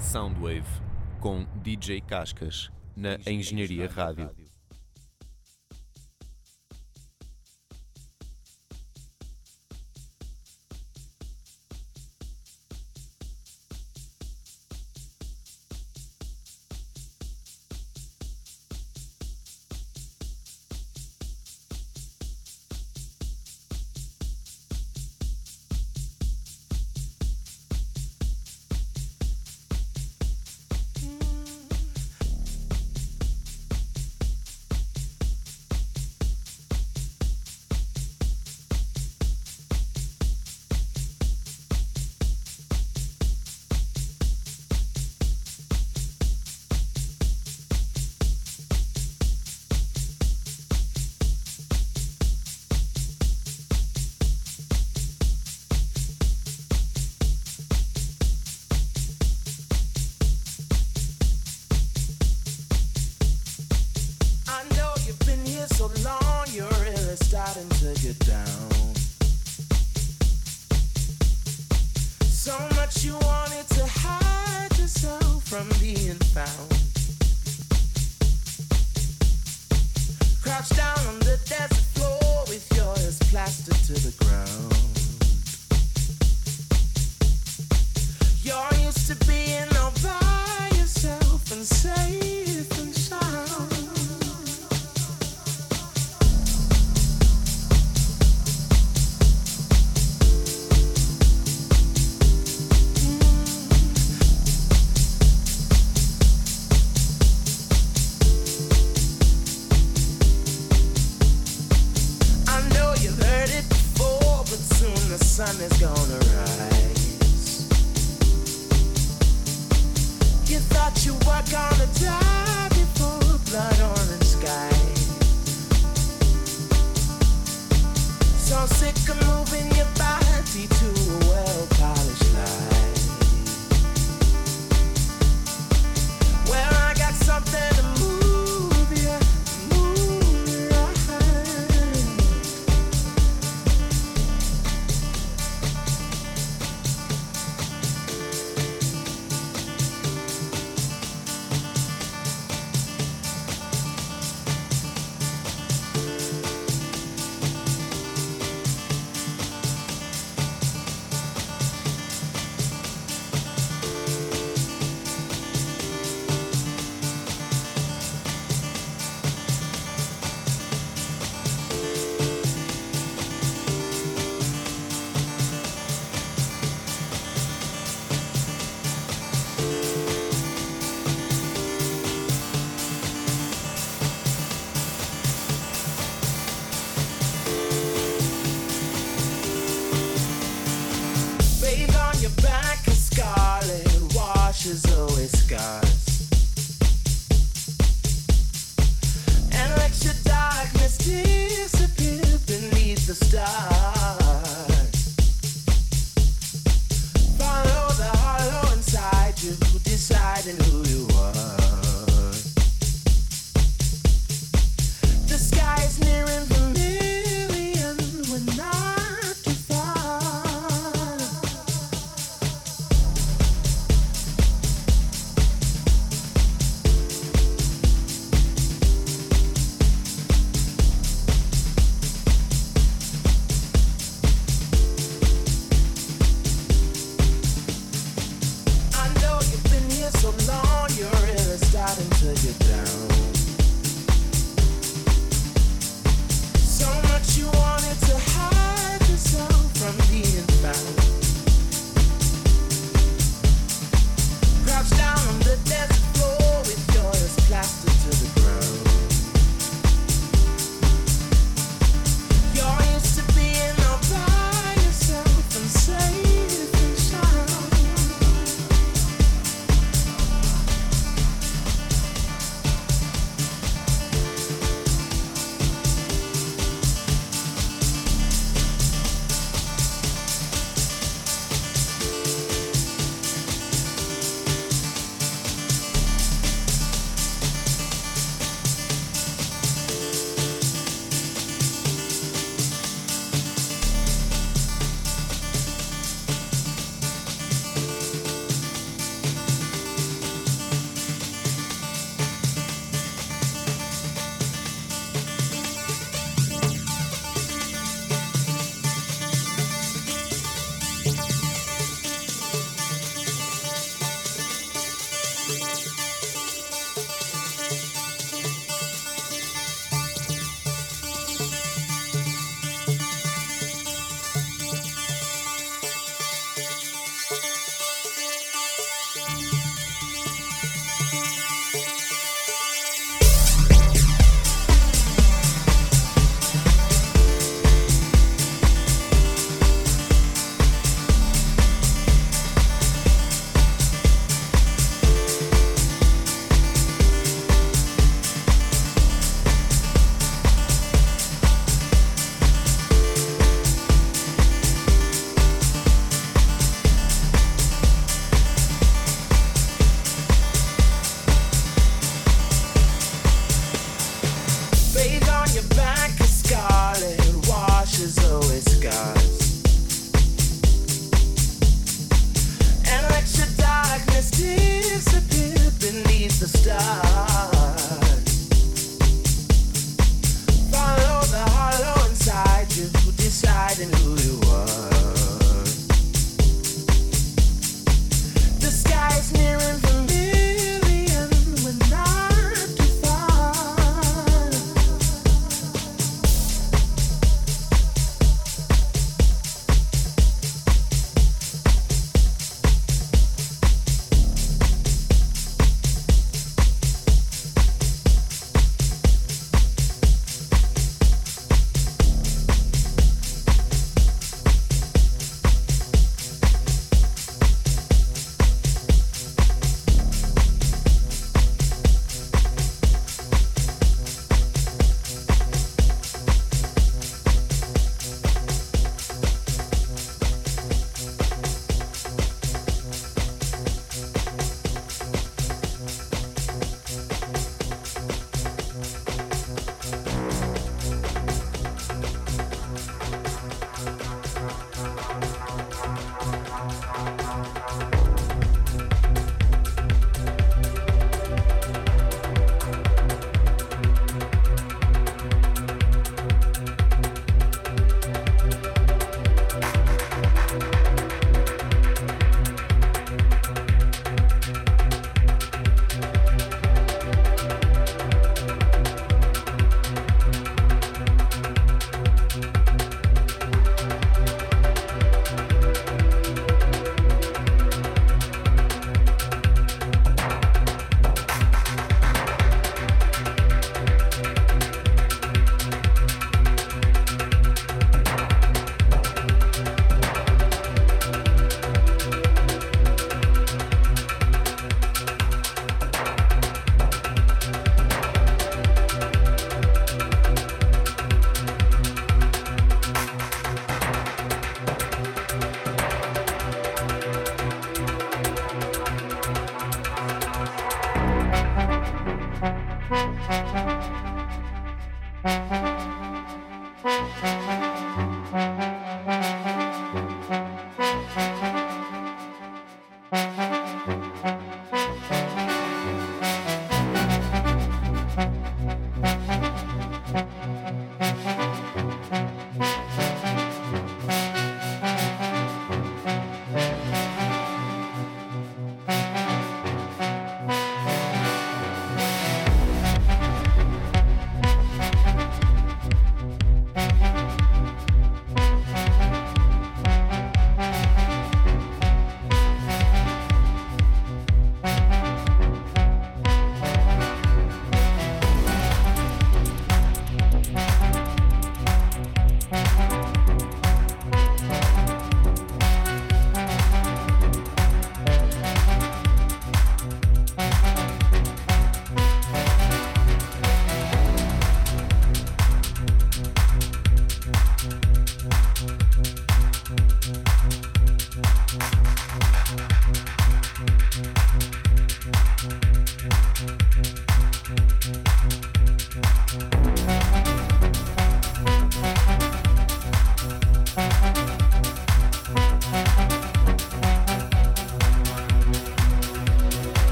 Soundwave com DJ Cascas na Engenharia Rádio.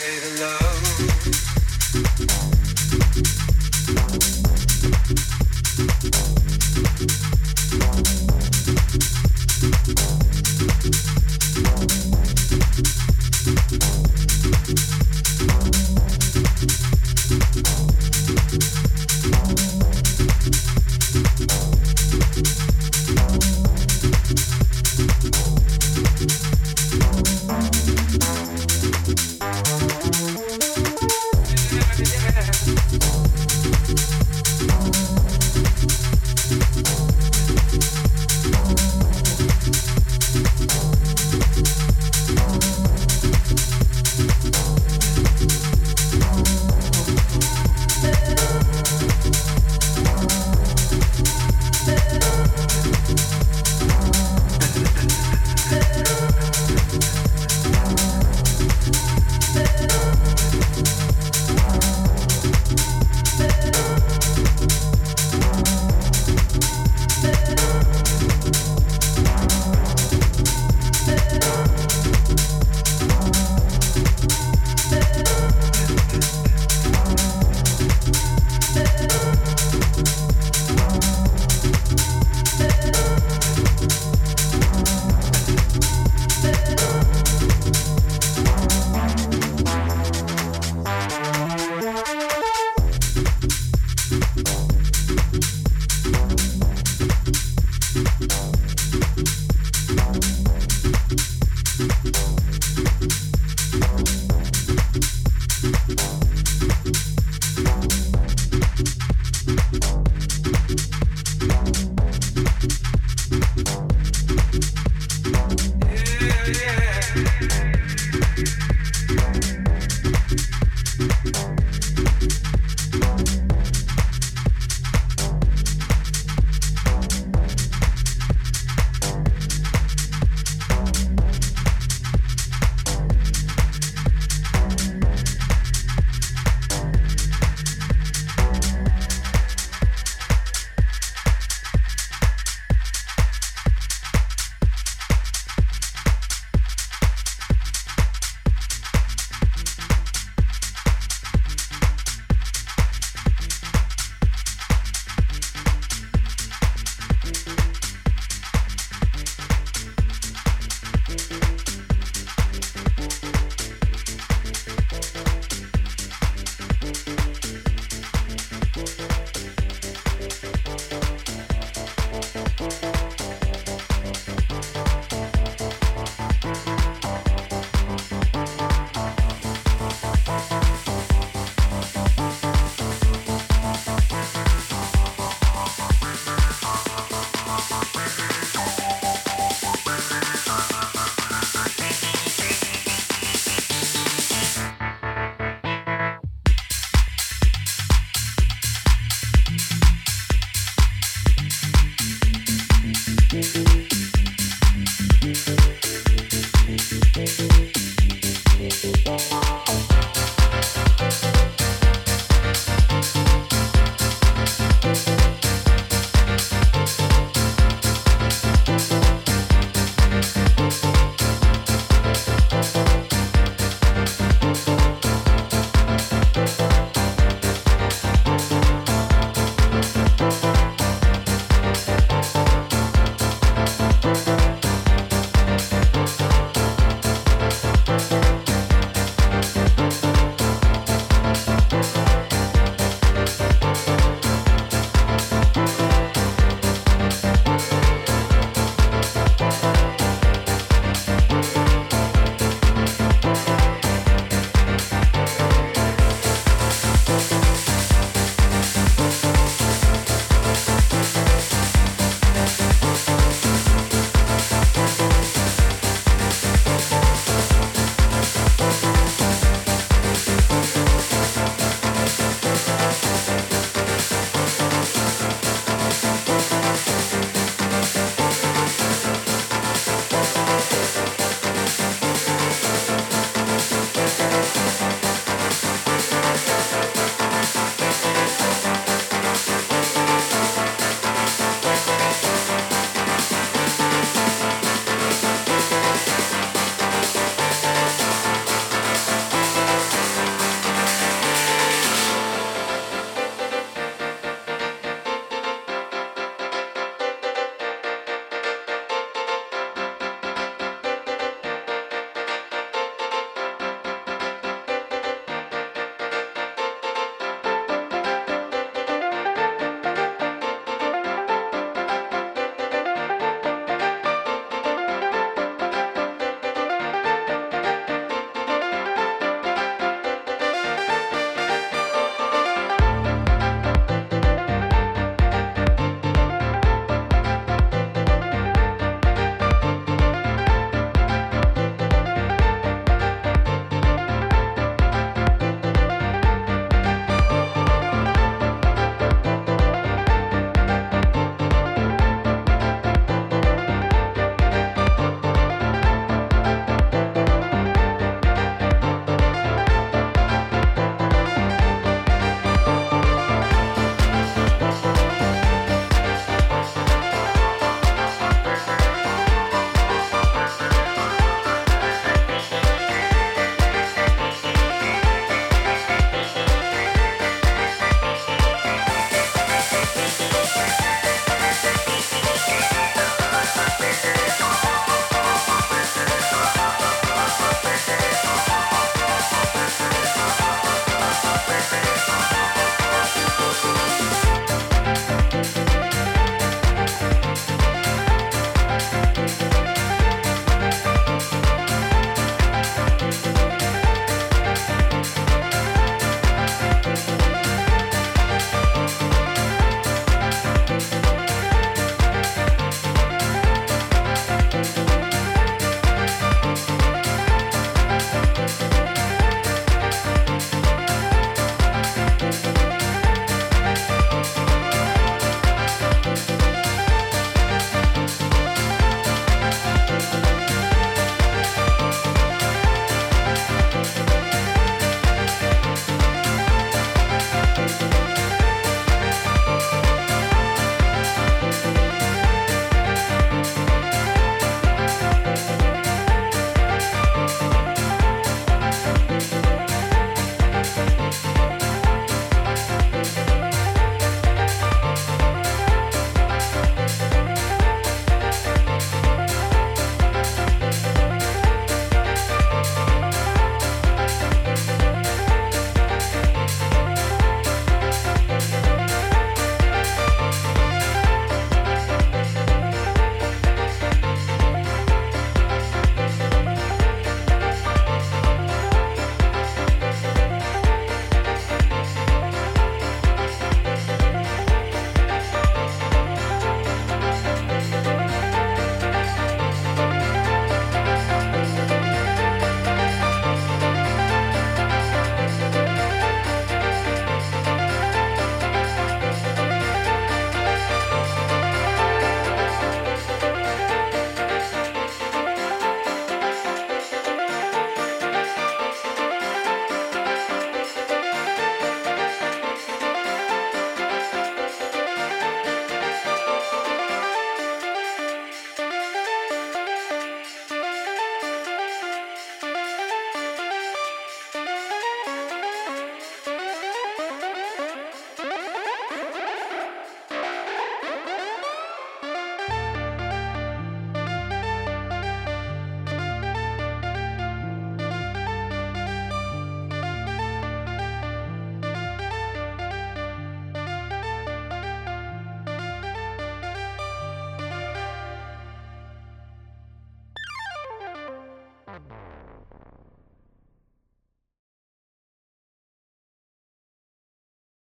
say the love.